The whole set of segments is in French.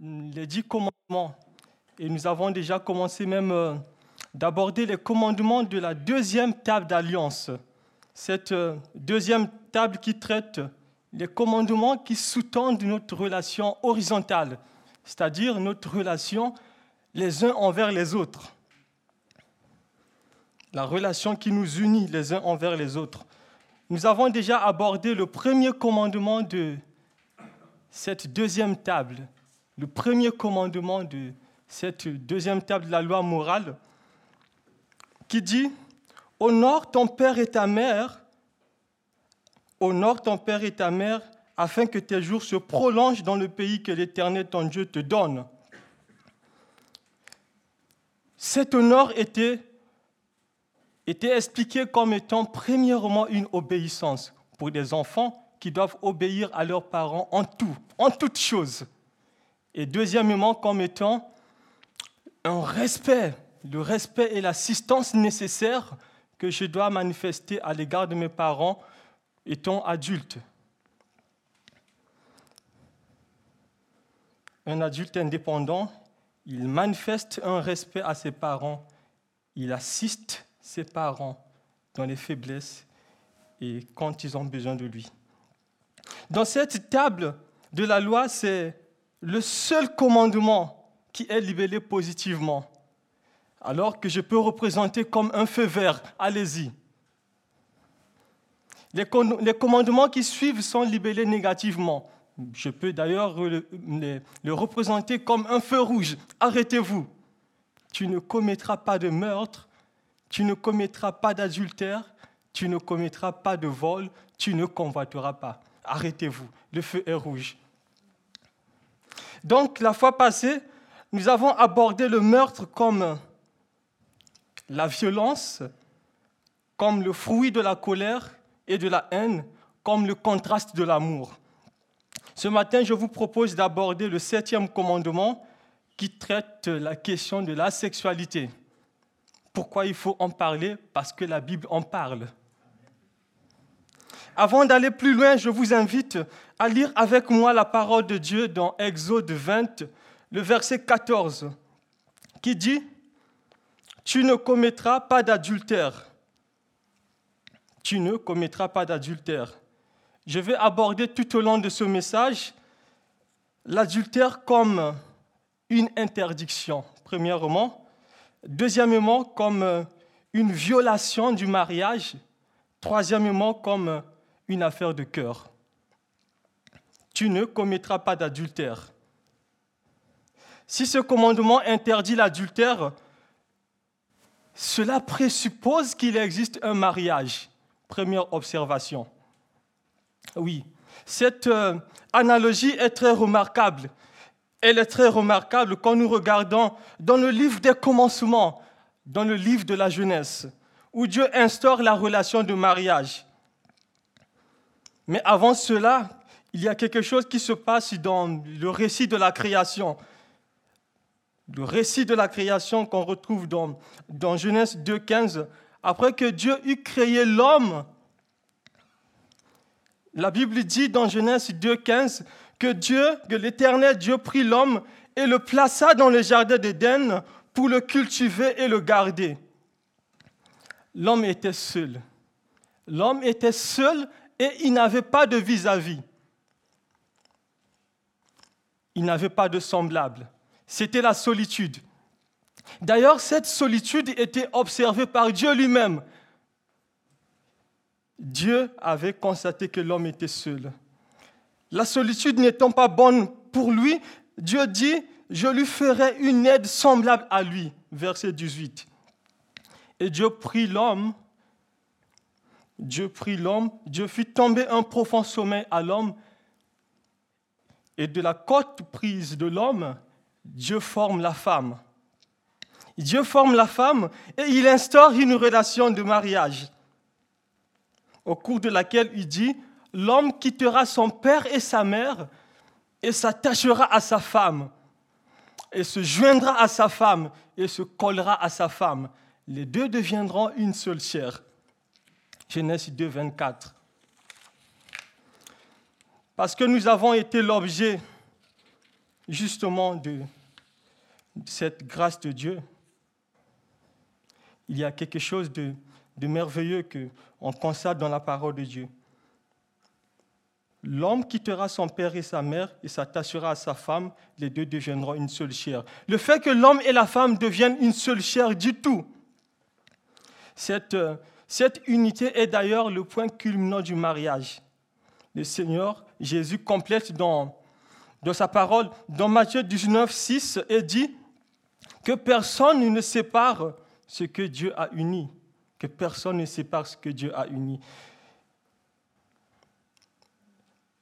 Les dix commandements. Et nous avons déjà commencé même euh, d'aborder les commandements de la deuxième table d'alliance. Cette euh, deuxième table qui traite les commandements qui sous-tendent notre relation horizontale, c'est-à-dire notre relation les uns envers les autres. La relation qui nous unit les uns envers les autres. Nous avons déjà abordé le premier commandement de cette deuxième table, le premier commandement de cette deuxième table de la loi morale, qui dit Honore ton père et ta mère, honore ton père et ta mère, afin que tes jours se prolongent dans le pays que l'Éternel ton Dieu te donne. Cet honneur était, était expliqué comme étant premièrement une obéissance pour des enfants qui doivent obéir à leurs parents en tout, en toutes choses et deuxièmement comme étant un respect, le respect et l'assistance nécessaire que je dois manifester à l'égard de mes parents étant adulte. Un adulte indépendant, il manifeste un respect à ses parents, il assiste ses parents dans les faiblesses et quand ils ont besoin de lui. Dans cette table de la loi, c'est le seul commandement qui est libellé positivement, alors que je peux représenter comme un feu vert, allez-y. Les, commandements qui suivent sont libellés négativement. Je peux d'ailleurs le, le représenter comme un feu rouge, arrêtez-vous. Tu ne commettras pas de meurtre, tu ne commettras pas d'adultère, tu ne commettras pas de vol, tu ne convoiteras pas. Arrêtez-vous, le feu est rouge. Donc, la fois passée, nous avons abordé le meurtre comme la violence, comme le fruit de la colère et de la haine, comme le contraste de l'amour. Ce matin, je vous propose d'aborder le septième commandement qui traite la question de la sexualité. Pourquoi il faut en parler? Parce que la Bible en parle. Avant d'aller plus loin, je vous invite à lire avec moi la parole de Dieu dans Exode 20, le verset 14, qui dit, Tu ne commettras pas d'adultère. Tu ne commettras pas d'adultère. Je vais aborder tout au long de ce message l'adultère comme une interdiction, premièrement. Deuxièmement, comme une violation du mariage. Troisièmement, comme une affaire de cœur. Tu ne commettras pas d'adultère. Si ce commandement interdit l'adultère, cela présuppose qu'il existe un mariage. Première observation. Oui, cette euh, analogie est très remarquable. Elle est très remarquable quand nous regardons dans le livre des commencements, dans le livre de la jeunesse, où Dieu instaure la relation de mariage. Mais avant cela, il y a quelque chose qui se passe dans le récit de la création. Le récit de la création qu'on retrouve dans, dans Genèse 2.15. Après que Dieu eut créé l'homme, la Bible dit dans Genèse 2.15 que Dieu, que l'Éternel Dieu prit l'homme et le plaça dans le jardin d'Éden pour le cultiver et le garder. L'homme était seul. L'homme était seul et il n'avait pas de vis-à-vis. Il n'avait pas de semblable. C'était la solitude. D'ailleurs, cette solitude était observée par Dieu lui-même. Dieu avait constaté que l'homme était seul. La solitude n'étant pas bonne pour lui, Dieu dit, je lui ferai une aide semblable à lui. Verset 18. Et Dieu prit l'homme Dieu prit l'homme, Dieu fit tomber un profond sommeil à l'homme, et de la côte prise de l'homme, Dieu forme la femme. Dieu forme la femme et il instaure une relation de mariage au cours de laquelle il dit, l'homme quittera son père et sa mère et s'attachera à sa femme et se joindra à sa femme et se collera à sa femme. Les deux deviendront une seule chair. Genèse 2, 24. Parce que nous avons été l'objet justement de cette grâce de Dieu. Il y a quelque chose de, de merveilleux qu'on constate dans la parole de Dieu. L'homme quittera son père et sa mère et s'attachera à sa femme, les deux deviendront une seule chair. Le fait que l'homme et la femme deviennent une seule chair du tout, cette, cette unité est d'ailleurs le point culminant du mariage. Le Seigneur Jésus complète dans, sa parole, dans Matthieu 19, 6, et dit que personne ne sépare ce que Dieu a uni, que personne ne sépare ce que Dieu a uni.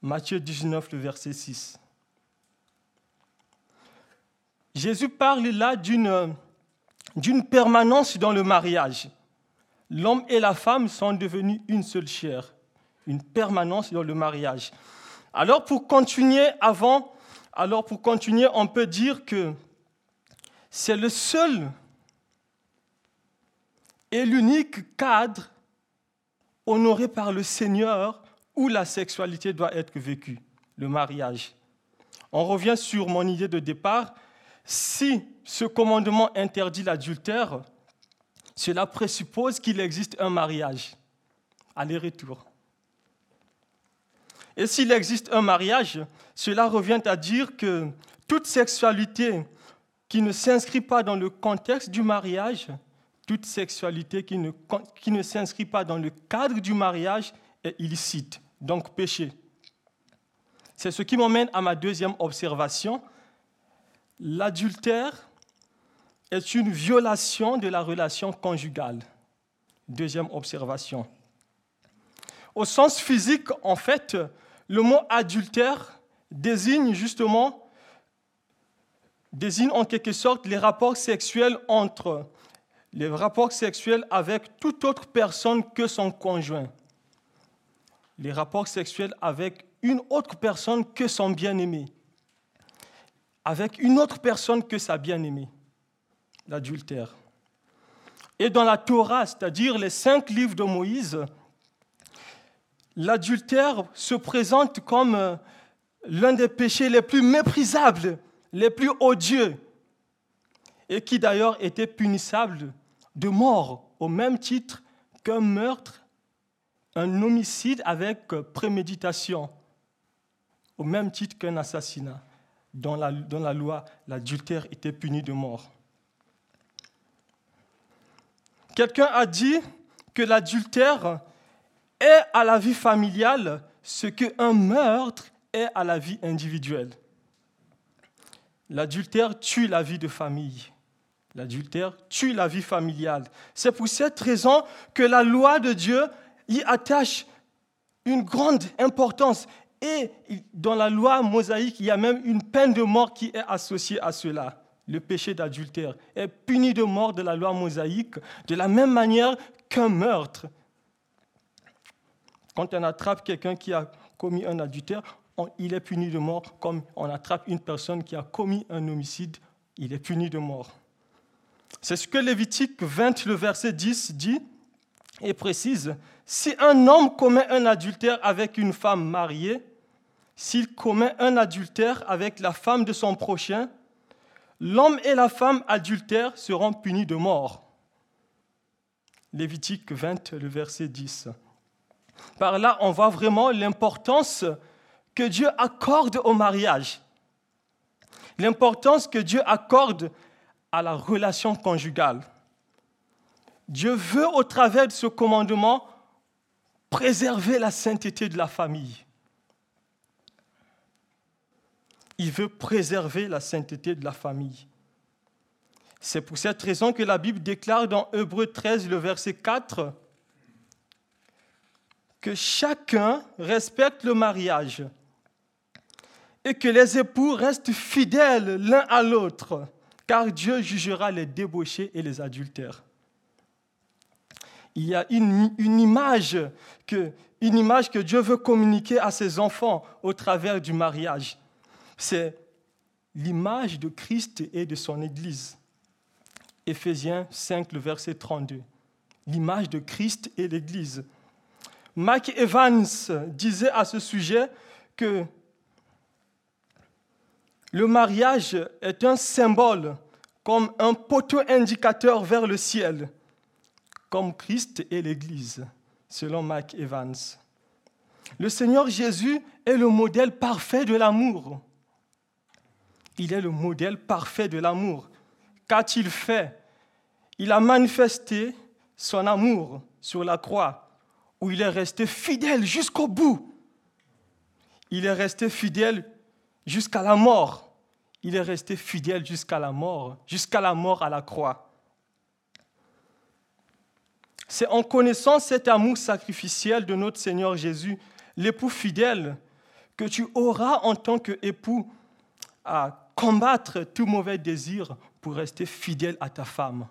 Matthieu 19, le verset 6. Jésus parle là d'une, d'une permanence dans le mariage. L'homme et la femme sont devenus une seule chair, une permanence dans le mariage. Alors pour continuer avant, alors pour continuer, on peut dire que c'est le seul et l'unique cadre honoré par le Seigneur où la sexualité doit être vécue, le mariage. On revient sur mon idée de départ. Si ce commandement interdit l'adultère, cela présuppose qu'il existe un mariage, aller-retour. Et s'il existe un mariage, cela revient à dire que toute sexualité qui ne s'inscrit pas dans le contexte du mariage, toute sexualité qui ne, qui ne s'inscrit pas dans le cadre du mariage est illicite donc péché. C'est ce qui m'emmène à ma deuxième observation. L'adultère est une violation de la relation conjugale. Deuxième observation. Au sens physique, en fait, le mot adultère désigne justement, désigne en quelque sorte les rapports sexuels entre les rapports sexuels avec toute autre personne que son conjoint. Les rapports sexuels avec une autre personne que son bien-aimé, avec une autre personne que sa bien-aimée, l'adultère. Et dans la Torah, c'est-à-dire les cinq livres de Moïse, l'adultère se présente comme euh, l'un des péchés les plus méprisables, les plus odieux, et qui d'ailleurs était punissable de mort au même titre qu'un meurtre un homicide avec préméditation, au même titre qu'un assassinat. Dans la, dans la loi, l'adultère était puni de mort. Quelqu'un a dit que l'adultère est à la vie familiale ce qu'un meurtre est à la vie individuelle. L'adultère tue la vie de famille. L'adultère tue la vie familiale. C'est pour cette raison que la loi de Dieu y attache une grande importance. Et dans la loi mosaïque, il y a même une peine de mort qui est associée à cela. Le péché d'adultère est puni de mort de la loi mosaïque de la même manière qu'un meurtre. Quand on attrape quelqu'un qui a commis un adultère, il est puni de mort, comme on attrape une personne qui a commis un homicide, il est puni de mort. C'est ce que Lévitique 20, le verset 10 dit et précise, si un homme commet un adultère avec une femme mariée, s'il commet un adultère avec la femme de son prochain, l'homme et la femme adultères seront punis de mort. Lévitique 20, le verset 10. Par là, on voit vraiment l'importance que Dieu accorde au mariage, l'importance que Dieu accorde à la relation conjugale. Dieu veut, au travers de ce commandement, préserver la sainteté de la famille. Il veut préserver la sainteté de la famille. C'est pour cette raison que la Bible déclare dans Hébreu 13, le verset 4, que chacun respecte le mariage et que les époux restent fidèles l'un à l'autre, car Dieu jugera les débauchés et les adultères. Il y a une, image que Dieu veut communiquer à ses enfants au travers du mariage. C'est l'image de Christ et de son Église. Éphésiens 5, le verset 32. L'image de Christ et l'Église. Mike Evans disait à ce sujet que le mariage est un symbole comme un poteau indicateur vers le ciel, comme Christ et l'Église, selon Mike Evans. Le Seigneur Jésus est le modèle parfait de l'amour. Il est le modèle parfait de l'amour. Qu'a-t-il fait? Il a manifesté son amour sur la croix, où il est resté fidèle jusqu'au bout. Il est resté fidèle jusqu'à la mort. Il est resté fidèle jusqu'à la mort, jusqu'à la mort à la croix. C'est en connaissant cet amour sacrificiel de notre Seigneur Jésus, l'époux fidèle, que tu auras en tant qu'époux à combattre tout mauvais désir pour rester fidèle à ta femme.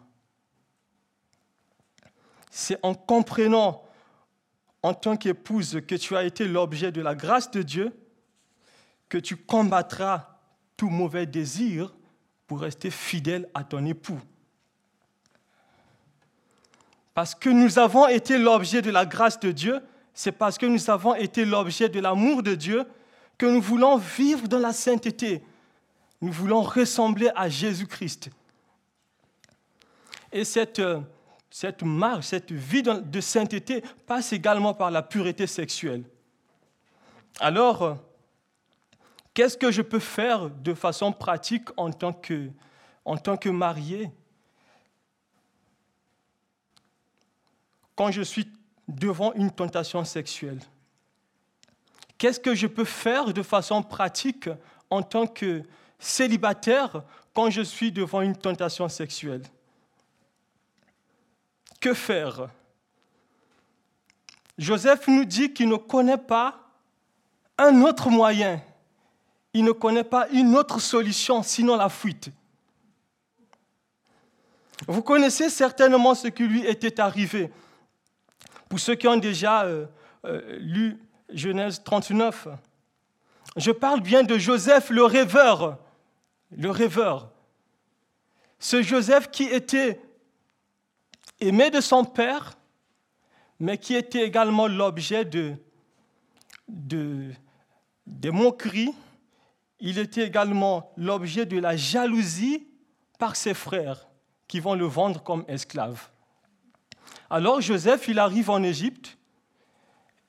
C'est en comprenant en tant qu'épouse que tu as été l'objet de la grâce de Dieu que tu combattras tout mauvais désir pour rester fidèle à ton époux. Parce que nous avons été l'objet de la grâce de Dieu, c'est parce que nous avons été l'objet de l'amour de Dieu que nous voulons vivre dans la sainteté, nous voulons ressembler à Jésus-Christ. Et cette, cette marche, cette vie de sainteté passe également par la pureté sexuelle. Alors, qu'est-ce que je peux faire de façon pratique en tant que, en tant que marié? Quand je suis devant une tentation sexuelle Qu'est-ce que je peux faire de façon pratique en tant que célibataire quand je suis devant une tentation sexuelle? Que faire? Joseph nous dit qu'il ne connaît pas un autre moyen, il ne connaît pas une autre solution sinon la fuite. Vous connaissez certainement ce qui lui était arrivé. Pour ceux qui ont déjà euh, euh, lu Genèse 39, je parle bien de Joseph le rêveur le rêveur. Ce Joseph qui était aimé de son père, mais qui était également l'objet de, de, moqueries. Il était également l'objet de la jalousie par ses frères qui vont le vendre comme esclave. Alors Joseph, il arrive en Égypte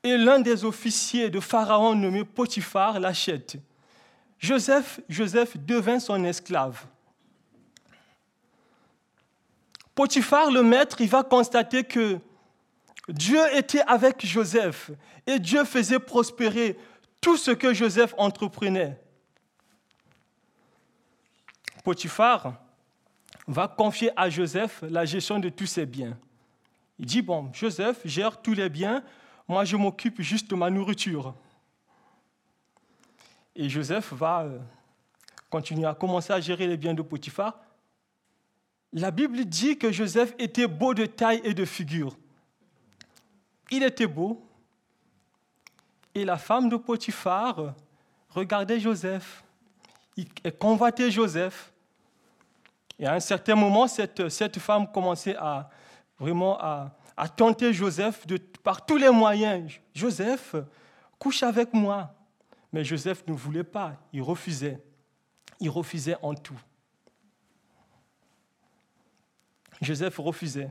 et l'un des officiers de Pharaon nommé Potiphar l'achète. Joseph, Joseph devint son esclave. Potiphar, le maître, il va constater que Dieu était avec Joseph et Dieu faisait prospérer tout ce que Joseph entreprenait. Potiphar va confier à Joseph la gestion de tous ses biens. Il dit, bon, Joseph gère tous les biens, moi je m'occupe juste de ma nourriture. Et Joseph va euh, continuer à commencer à gérer les biens de Potiphar. La Bible dit que Joseph était beau de taille et de figure. Il était beau. Et la femme de Potiphar regardait Joseph. Elle convoitait Joseph. Et à un certain moment, cette, femme commençait à vraiment à, à tenter Joseph par tous les moyens. Joseph, couche avec moi. Mais Joseph ne voulait pas, il refusait. Il refusait en tout. Joseph refusait.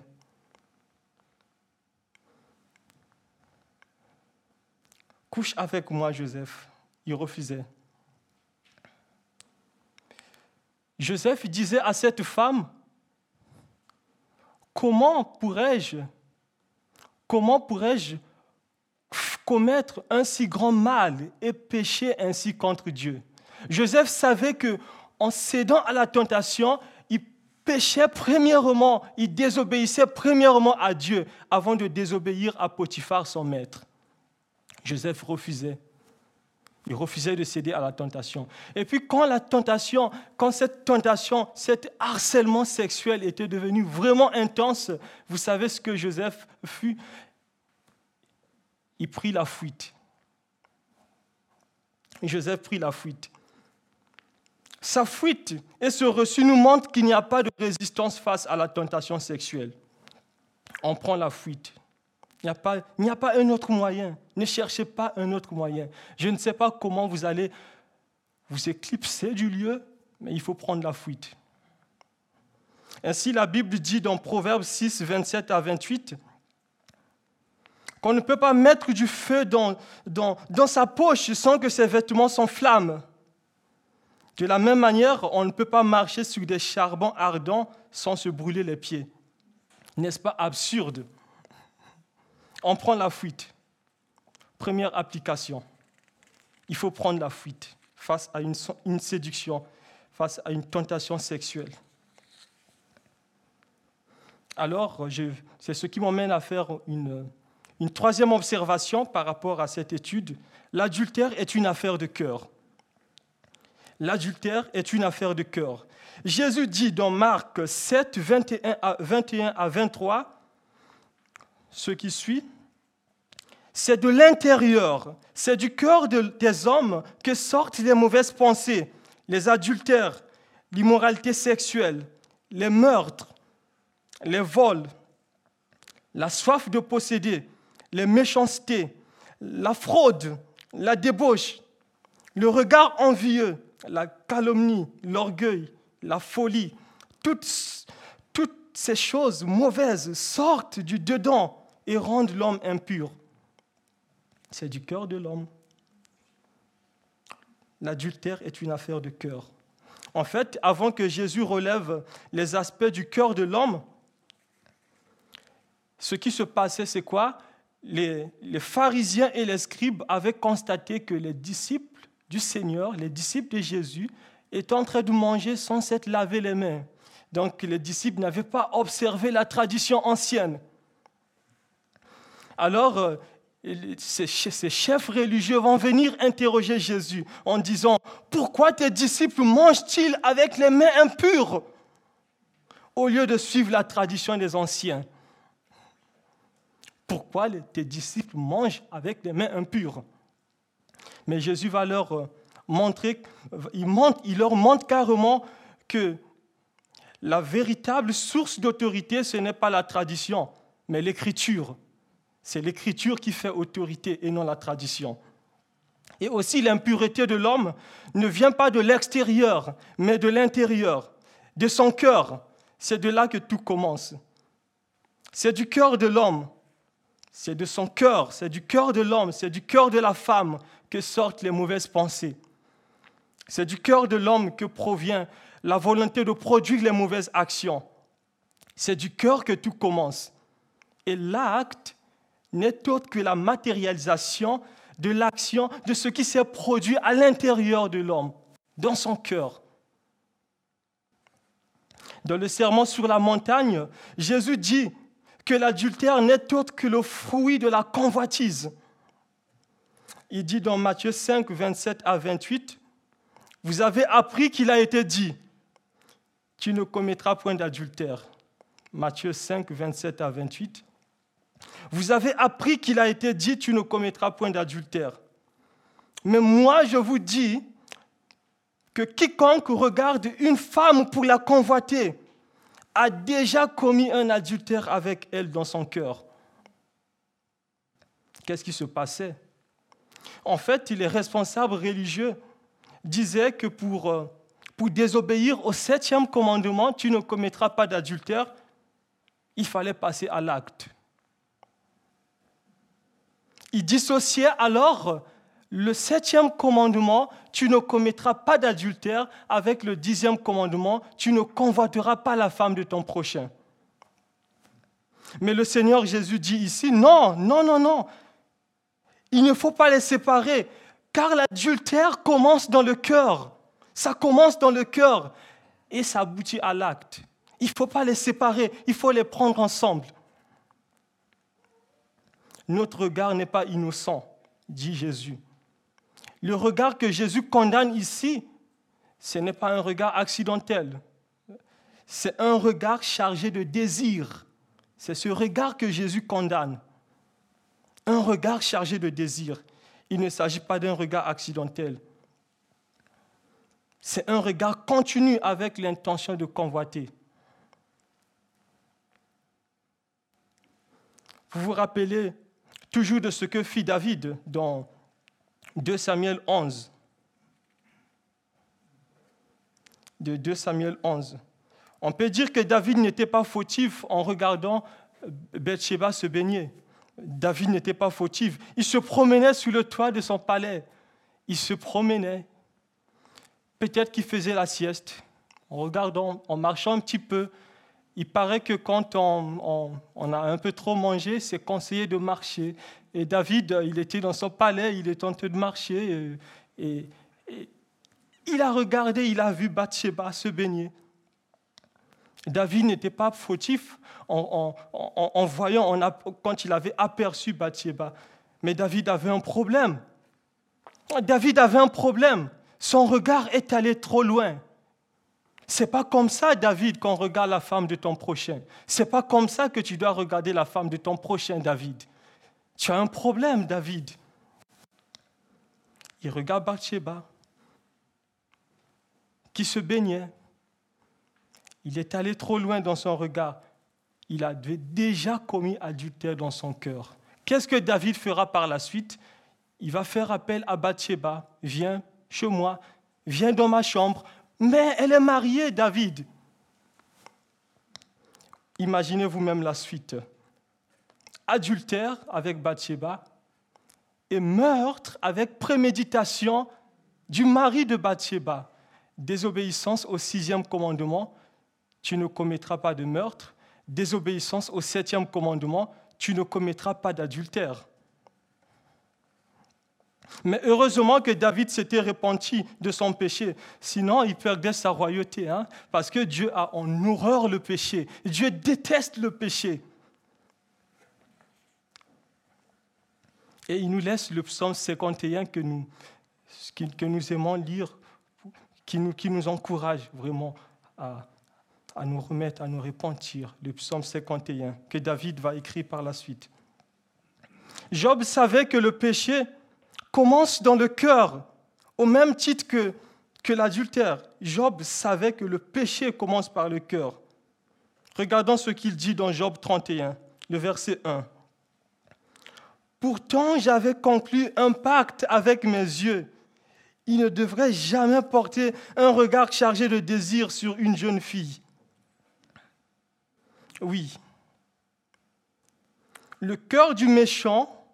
Couche avec moi, Joseph. Il refusait. Joseph disait à cette femme, comment pourrais-je, comment pourrais-je commettre un si grand mal et pécher ainsi contre Dieu? Joseph savait que en cédant à la tentation, il péchait premièrement, il désobéissait premièrement à Dieu avant de désobéir à Potiphar, son maître. Joseph refusait. Il refusait de céder à la tentation. Et puis quand la tentation, quand cette tentation, cet harcèlement sexuel était devenu vraiment intense, vous savez ce que Joseph fut? Il prit la fuite. Joseph prit la fuite. Sa fuite et ce reçu nous montrent qu'il n'y a pas de résistance face à la tentation sexuelle. On prend la fuite. Il n'y a, pas, un autre moyen. Ne cherchez pas un autre moyen. Je ne sais pas comment vous allez vous éclipser du lieu, mais il faut prendre la fuite. Ainsi, la Bible dit dans Proverbe 6, 27 à 28, qu'on ne peut pas mettre du feu dans, dans, dans sa poche sans que ses vêtements s'enflamment. De la même manière, on ne peut pas marcher sur des charbons ardents sans se brûler les pieds. N'est-ce pas absurde? On prend la fuite. Première application. Il faut prendre la fuite face à une, séduction, face à une tentation sexuelle. Alors, c'est ce qui m'emmène à faire une, une troisième observation par rapport à cette étude. L'adultère est une affaire de cœur l'adultère est une affaire de cœur. Jésus dit dans Marc 7, 21 à, 21 à 23, ce qui suit, c'est de l'intérieur, c'est du cœur des hommes que sortent les mauvaises pensées, les adultères, l'immoralité sexuelle, les meurtres, les vols, la soif de posséder, les méchancetés, la fraude, la débauche, le regard envieux, la calomnie, l'orgueil, la folie, toutes, ces choses mauvaises sortent du dedans et rendent l'homme impur. C'est du cœur de l'homme. L'adultère est une affaire de cœur. En fait, avant que Jésus relève les aspects du cœur de l'homme, ce qui se passait, c'est quoi? Les, pharisiens et les scribes avaient constaté que les disciples du Seigneur, les disciples de Jésus, étaient en train de manger sans s'être lavé les mains. Donc les disciples n'avaient pas observé la tradition ancienne. Alors, euh, ces chefs religieux vont venir interroger Jésus en disant, pourquoi tes disciples mangent-ils avec les mains impures au lieu de suivre la tradition des anciens? Pourquoi tes disciples mangent avec les mains impures? Mais Jésus va leur euh, montrer, il, il leur montre carrément que la véritable source d'autorité, ce n'est pas la tradition, mais l'écriture. C'est l'écriture qui fait autorité et non la tradition. Et aussi l'impureté de l'homme ne vient pas de l'extérieur, mais de l'intérieur, de son cœur. C'est de là que tout commence. C'est du cœur de l'homme, c'est de son cœur, c'est du cœur de l'homme, c'est du cœur de la femme que sortent les mauvaises pensées. C'est du cœur de l'homme que provient la volonté de produire les mauvaises actions. C'est du cœur que tout commence. Et l'acte n'est autre que la matérialisation de l'action, de ce qui s'est produit à l'intérieur de l'homme, dans son cœur. Dans le serment sur la montagne, Jésus dit que l'adultère n'est autre que le fruit de la convoitise il dit dans Matthieu 5, 27 à 28, Vous avez appris qu'il a été dit, tu ne commettras point d'adultère. Matthieu 5, 27 à 28. Vous avez appris qu'il a été dit, tu ne commettras point d'adultère. Mais moi, je vous dis que quiconque regarde une femme pour la convoiter a déjà commis un adultère avec elle dans son cœur. Qu'est-ce qui se passait? En fait, les responsables religieux disaient que pour, euh, pour désobéir au septième commandement, tu ne commettras pas d'adultère, il fallait passer à l'acte. Ils dissociaient alors le septième commandement, tu ne commettras pas d'adultère, avec le dixième commandement, tu ne convoiteras pas la femme de ton prochain. Mais le Seigneur Jésus dit ici, non, non, non, non, il ne faut pas les séparer, car l'adultère commence dans le cœur. Ça commence dans le cœur et ça aboutit à l'acte. Il ne faut pas les séparer, il faut les prendre ensemble. Notre regard n'est pas innocent, dit Jésus. Le regard que Jésus condamne ici, ce n'est pas un regard accidentel. C'est un regard chargé de désir. C'est ce regard que Jésus condamne. Un regard chargé de désir. Il ne s'agit pas d'un regard accidentel. C'est un regard continu avec l'intention de convoiter. Vous vous rappelez toujours de ce que fit David dans 2 Samuel 11. De 2 Samuel 11. On peut dire que David n'était pas fautif en regardant Bathsheba se baigner. David n'était pas fautif. Il se promenait sous le toit de son palais. Il se promenait. Peut-être qu'il faisait la sieste. En regardant, en marchant un petit peu, il paraît que quand on, a un peu trop mangé, c'est conseillé de marcher. Et David, il était dans son palais, il est en train de marcher. Et, il a regardé, il a vu Bathsheba se baigner. David n'était pas fautif en, voyant, quand il avait aperçu Bathsheba. Mais David avait un problème. David avait un problème. Son regard est allé trop loin. C'est pas comme ça, David, qu'on regarde la femme de ton prochain. C'est pas comme ça que tu dois regarder la femme de ton prochain, David. Tu as un problème, David. Il regarde Bathsheba, qui se baignait. Il est allé trop loin dans son regard. Il avait déjà commis adultère dans son cœur. Qu'est-ce que David fera par la suite? Il va faire appel à Bathsheba. Viens chez moi, viens dans ma chambre. Mais elle est mariée, David. Imaginez vous-même la suite. Adultère avec Bathsheba et meurtre avec préméditation du mari de Bathsheba. Désobéissance au sixième commandement, tu ne commettras pas de meurtre, désobéissance au septième commandement, tu ne commettras pas d'adultère. Mais heureusement que David s'était repenti de son péché, sinon il perdait sa royauté, hein, parce que Dieu a en horreur le péché. Dieu déteste le péché. Et il nous laisse le psaume 51 que nous, que nous aimons lire, qui nous, qui nous encourage vraiment à, à nous remettre, à nous repentir, le psaume 51, que David va écrire par la suite. Job savait que le péché commence dans le cœur, au même titre que, que l'adultère. Job savait que le péché commence par le cœur. Regardons ce qu'il dit dans Job 31, le verset 1. Pourtant, j'avais conclu un pacte avec mes yeux. Il ne devrait jamais porter un regard chargé de désir sur une jeune fille. Oui. Le cœur du méchant,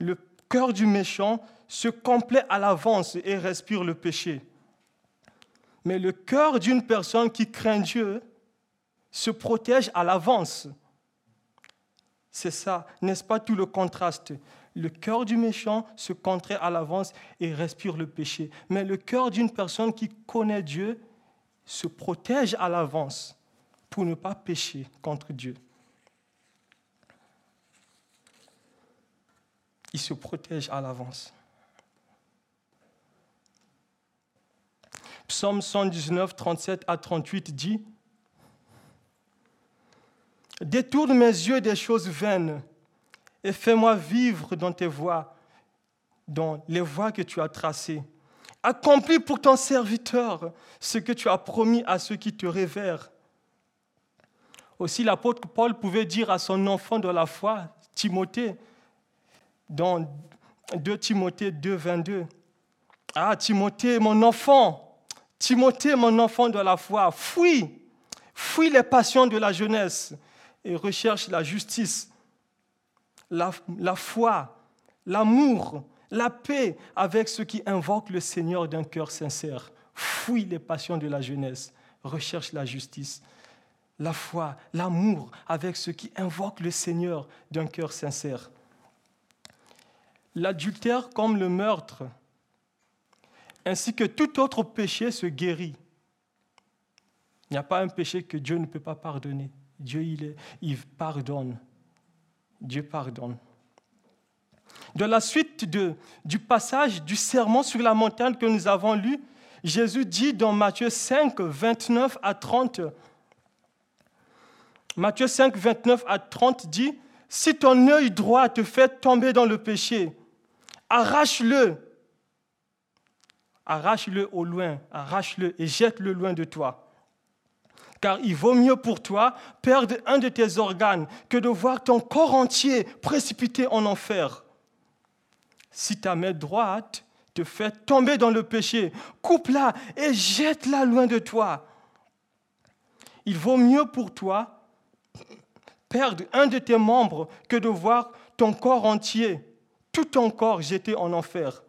le cœur du méchant se complaît à l'avance et respire le péché. Mais le cœur d'une personne qui craint Dieu se protège à l'avance. C'est ça, n'est-ce pas tout le contraste? Le cœur du méchant se contrait à l'avance et respire le péché. Mais le cœur d'une personne qui connaît Dieu se protège à l'avance pour ne pas pécher contre Dieu. Il se protège à l'avance. Psaume 119, 37 à 38 dit Détourne mes yeux des choses vaines et fais-moi vivre dans tes voies, dans les voies que tu as tracées. Accomplis pour ton serviteur ce que tu as promis à ceux qui te révèrent. Aussi l'apôtre Paul pouvait dire à son enfant de la foi, Timothée, dans 2 Timothée 2, 22, Ah, Timothée, mon enfant, Timothée, mon enfant de la foi, fuis, fuis les passions de la jeunesse et recherche la justice, la, foi, l'amour, la paix avec ceux qui invoquent le Seigneur d'un cœur sincère. Fuis les passions de la jeunesse, recherche la justice la foi, l'amour avec ceux qui invoquent le Seigneur d'un cœur sincère. L'adultère comme le meurtre, ainsi que tout autre péché se guérit. Il n'y a pas un péché que Dieu ne peut pas pardonner. Dieu, il, il pardonne. Dieu pardonne. Dans la suite du passage du serment sur la montagne que nous avons lu, Jésus dit dans Matthieu 5, 29 à 30, Matthieu 5, 29 à 30 dit, Si ton œil droit te fait tomber dans le péché, arrache-le, arrache-le au loin, arrache-le et jette-le loin de toi car il vaut mieux pour toi perdre un de tes organes que de voir ton corps entier précipité en enfer. Si ta main droite te fait tomber dans le péché, coupe-la et jette-la loin de toi. Il vaut mieux pour toi perdre un de tes membres que de voir ton corps entier, tout ton corps jeté en enfer.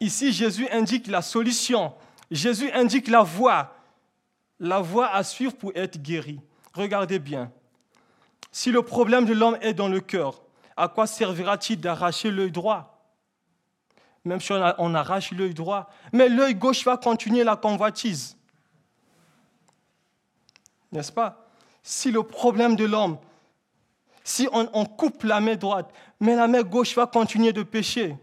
Ici, Jésus indique la solution. Jésus indique la voie la voie à suivre pour être guéri. Regardez bien. Si le problème de l'homme est dans le cœur, à quoi servira-t-il d'arracher l'œil droit? Même si on, arrache l'œil droit, mais l'œil gauche va continuer la convoitise. N'est-ce pas? Si le problème de l'homme, si on, on coupe la main droite, mais la main gauche va continuer de pécher,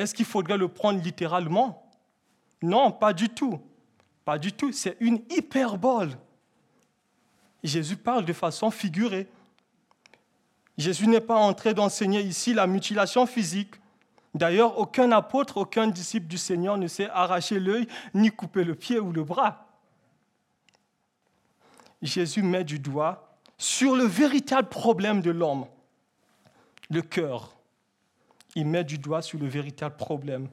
Est-ce qu'il faudrait le prendre littéralement? Non, pas du tout. Pas du tout. C'est une hyperbole. Jésus parle de façon figurée. Jésus n'est pas en train d'enseigner ici la mutilation physique. D'ailleurs, aucun apôtre, aucun disciple du Seigneur ne sait arracher l'œil ni couper le pied ou le bras. Jésus met du doigt sur le véritable problème de l'homme, le cœur il met du doigt sur le véritable problème.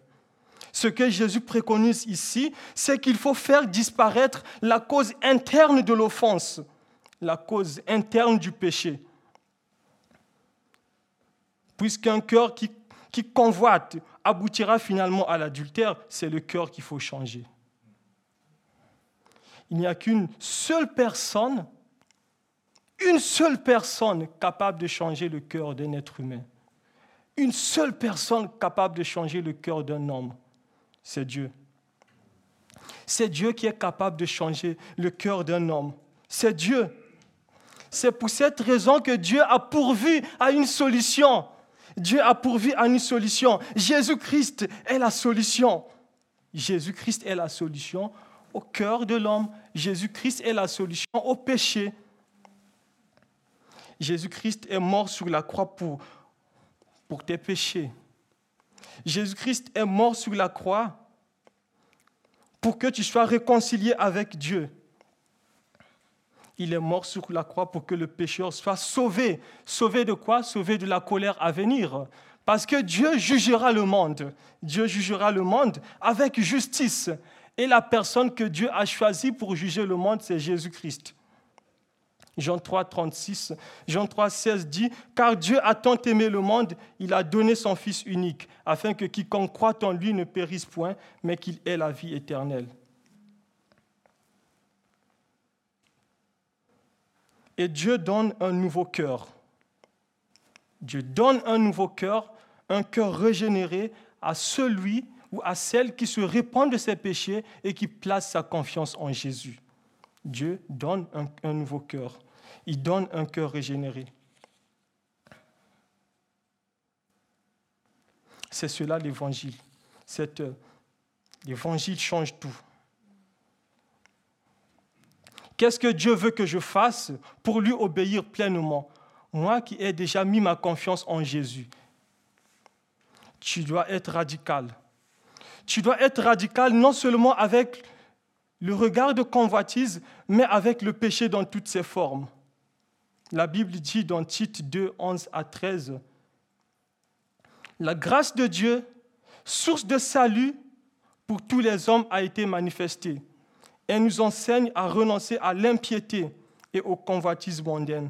Ce que Jésus préconise ici, c'est qu'il faut faire disparaître la cause interne de l'offense, la cause interne du péché. Puisqu'un cœur qui, convoite aboutira finalement à l'adultère, c'est le cœur qu'il faut changer. Il n'y a qu'une seule personne, une seule personne capable de changer le cœur d'un être humain une seule personne capable de changer le cœur d'un homme, c'est Dieu. C'est Dieu qui est capable de changer le cœur d'un homme. C'est Dieu. C'est pour cette raison que Dieu a pourvu à une solution. Dieu a pourvu à une solution. Jésus-Christ est la solution. Jésus-Christ est la solution au cœur de l'homme. Jésus-Christ est la solution au péché. Jésus-Christ est mort sur la croix pour pour tes péchés. Jésus-Christ est mort sur la croix pour que tu sois réconcilié avec Dieu. Il est mort sur la croix pour que le pécheur soit sauvé. Sauvé de quoi? Sauvé de la colère à venir. Parce que Dieu jugera le monde. Dieu jugera le monde avec justice. Et la personne que Dieu a choisie pour juger le monde, c'est Jésus-Christ. Jean 3, 36, Jean 3, 16 dit, Car Dieu a tant aimé le monde, il a donné son Fils unique, afin que quiconque croit en lui ne périsse point, mais qu'il ait la vie éternelle. Et Dieu donne un nouveau cœur. Dieu donne un nouveau cœur, un cœur régénéré à celui ou à celle qui se répand de ses péchés et qui place sa confiance en Jésus. Dieu donne un, un nouveau cœur il donne un cœur régénéré. C'est cela l'évangile. Euh, l'évangile change tout. Qu'est-ce que Dieu veut que je fasse pour lui obéir pleinement? Moi qui ai déjà mis ma confiance en Jésus. Tu dois être radical. Tu dois être radical non seulement avec le regard de convoitise, mais avec le péché dans toutes ses formes. La Bible dit dans Tite 2, 11 à 13, La grâce de Dieu, source de salut pour tous les hommes, a été manifestée. Elle nous enseigne à renoncer à l'impiété et aux convoitises mondaines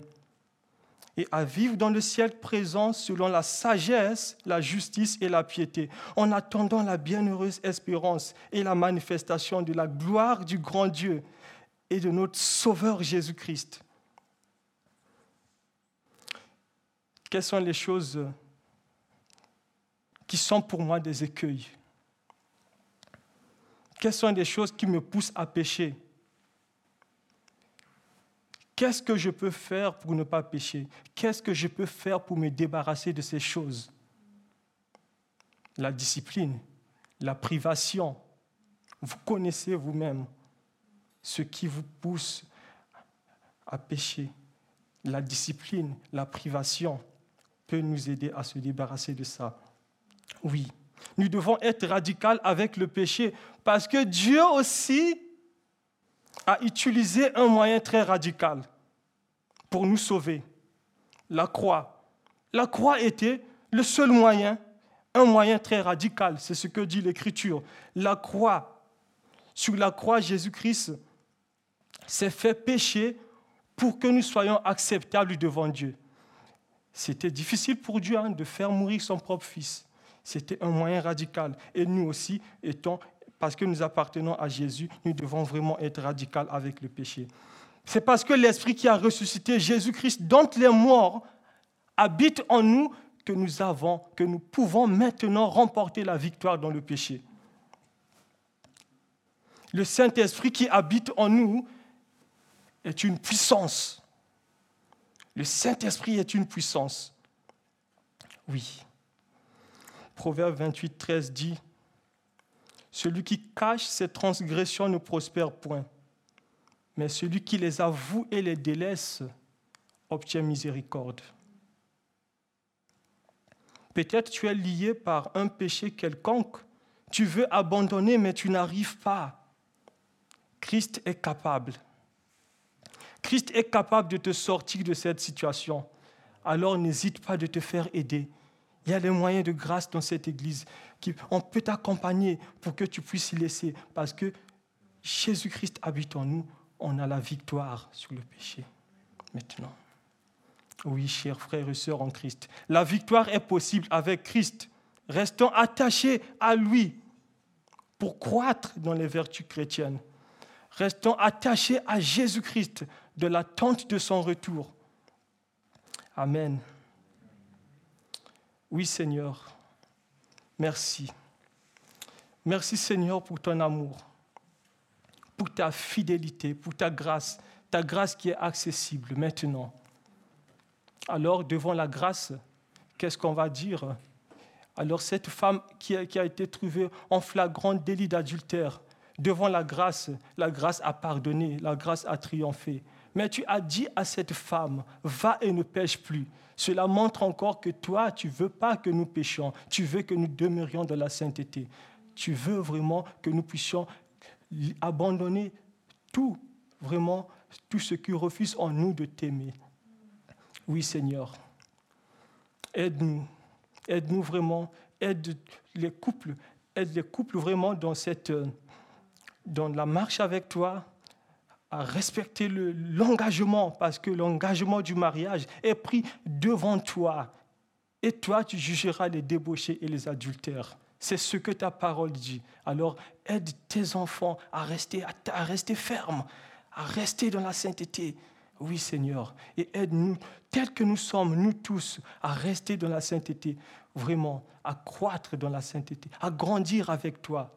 et à vivre dans le siècle présent selon la sagesse, la justice et la piété, en attendant la bienheureuse espérance et la manifestation de la gloire du grand Dieu et de notre Sauveur Jésus-Christ quelles sont les choses qui sont pour moi des écueils? Quelles sont les choses qui me poussent à pécher? Qu'est-ce que je peux faire pour ne pas pécher? Qu'est-ce que je peux faire pour me débarrasser de ces choses? La discipline, la privation. Vous connaissez vous-même ce qui vous pousse à pécher. La discipline, la privation peut nous aider à se débarrasser de ça. Oui, nous devons être radicaux avec le péché parce que Dieu aussi a utilisé un moyen très radical pour nous sauver, la croix. La croix était le seul moyen, un moyen très radical, c'est ce que dit l'Écriture. La croix, sur la croix, Jésus-Christ s'est fait pécher pour que nous soyons acceptables devant Dieu. C'était difficile pour Dieu hein, de faire mourir son propre fils. C'était un moyen radical. Et nous aussi, étant, parce que nous appartenons à Jésus, nous devons vraiment être radicaux avec le péché. C'est parce que l'Esprit qui a ressuscité Jésus-Christ dont les morts habite en nous que nous avons, que nous pouvons maintenant remporter la victoire dans le péché. Le Saint-Esprit qui habite en nous est une puissance. Le Saint-Esprit est une puissance. Oui. Proverbe 28, 13 dit, Celui qui cache ses transgressions ne prospère point, mais celui qui les avoue et les délaisse obtient miséricorde. Peut-être tu es lié par un péché quelconque, tu veux abandonner mais tu n'arrives pas. Christ est capable. Christ est capable de te sortir de cette situation. Alors n'hésite pas de te faire aider. Il y a des moyens de grâce dans cette église. Qui, on peut t'accompagner pour que tu puisses y laisser. Parce que Jésus-Christ habite en nous. On a la victoire sur le péché. Maintenant. Oui, chers frères et sœurs en Christ. La victoire est possible avec Christ. Restons attachés à lui pour croître dans les vertus chrétiennes. Restons attachés à Jésus-Christ de l'attente de son retour. Amen. Oui Seigneur, merci. Merci Seigneur pour ton amour, pour ta fidélité, pour ta grâce, ta grâce qui est accessible maintenant. Alors devant la grâce, qu'est-ce qu'on va dire? Alors cette femme qui a, été trouvée en flagrant délit d'adultère, devant la grâce, la grâce a pardonné, la grâce a triomphé. Mais tu as dit à cette femme, va et ne pêche plus. Cela montre encore que toi, tu veux pas que nous péchions, tu veux que nous demeurions dans la sainteté. Tu veux vraiment que nous puissions abandonner tout, vraiment, tout ce qui refuse en nous de t'aimer. Oui, Seigneur, aide-nous, aide-nous vraiment, aide les couples, aide les couples vraiment dans cette, dans la marche avec toi, à respecter l'engagement, parce que l'engagement du mariage est pris devant toi. Et toi, tu jugeras les débauchés et les adultères. C'est ce que ta parole dit. Alors, aide tes enfants à rester, à rester fermes, à rester dans la sainteté. Oui, Seigneur. Et aide-nous, tels que nous sommes, nous tous, à rester dans la sainteté. Vraiment, à croître dans la sainteté, à grandir avec toi,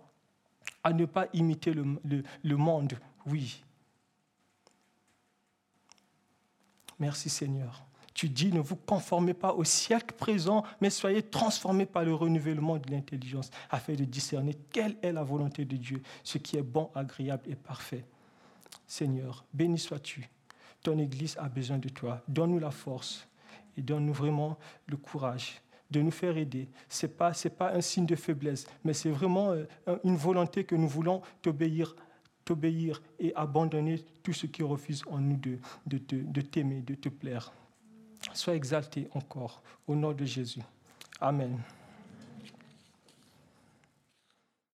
à ne pas imiter le, le monde. Oui, Merci Seigneur. Tu dis, ne vous conformez pas au siècle présent, mais soyez transformés par le renouvellement de l'intelligence, afin de discerner quelle est la volonté de Dieu, ce qui est bon, agréable et parfait. Seigneur, béni sois-tu. Ton Église a besoin de toi. Donne-nous la force et donne-nous vraiment le courage de nous faire aider. Ce n'est pas, pas un signe de faiblesse, mais c'est vraiment euh, une volonté que nous voulons t'obéir t'obéir et abandonner tout ce qui refuse en nous de, de t'aimer, de te plaire. Sois exalté encore au nom de Jésus. Amen.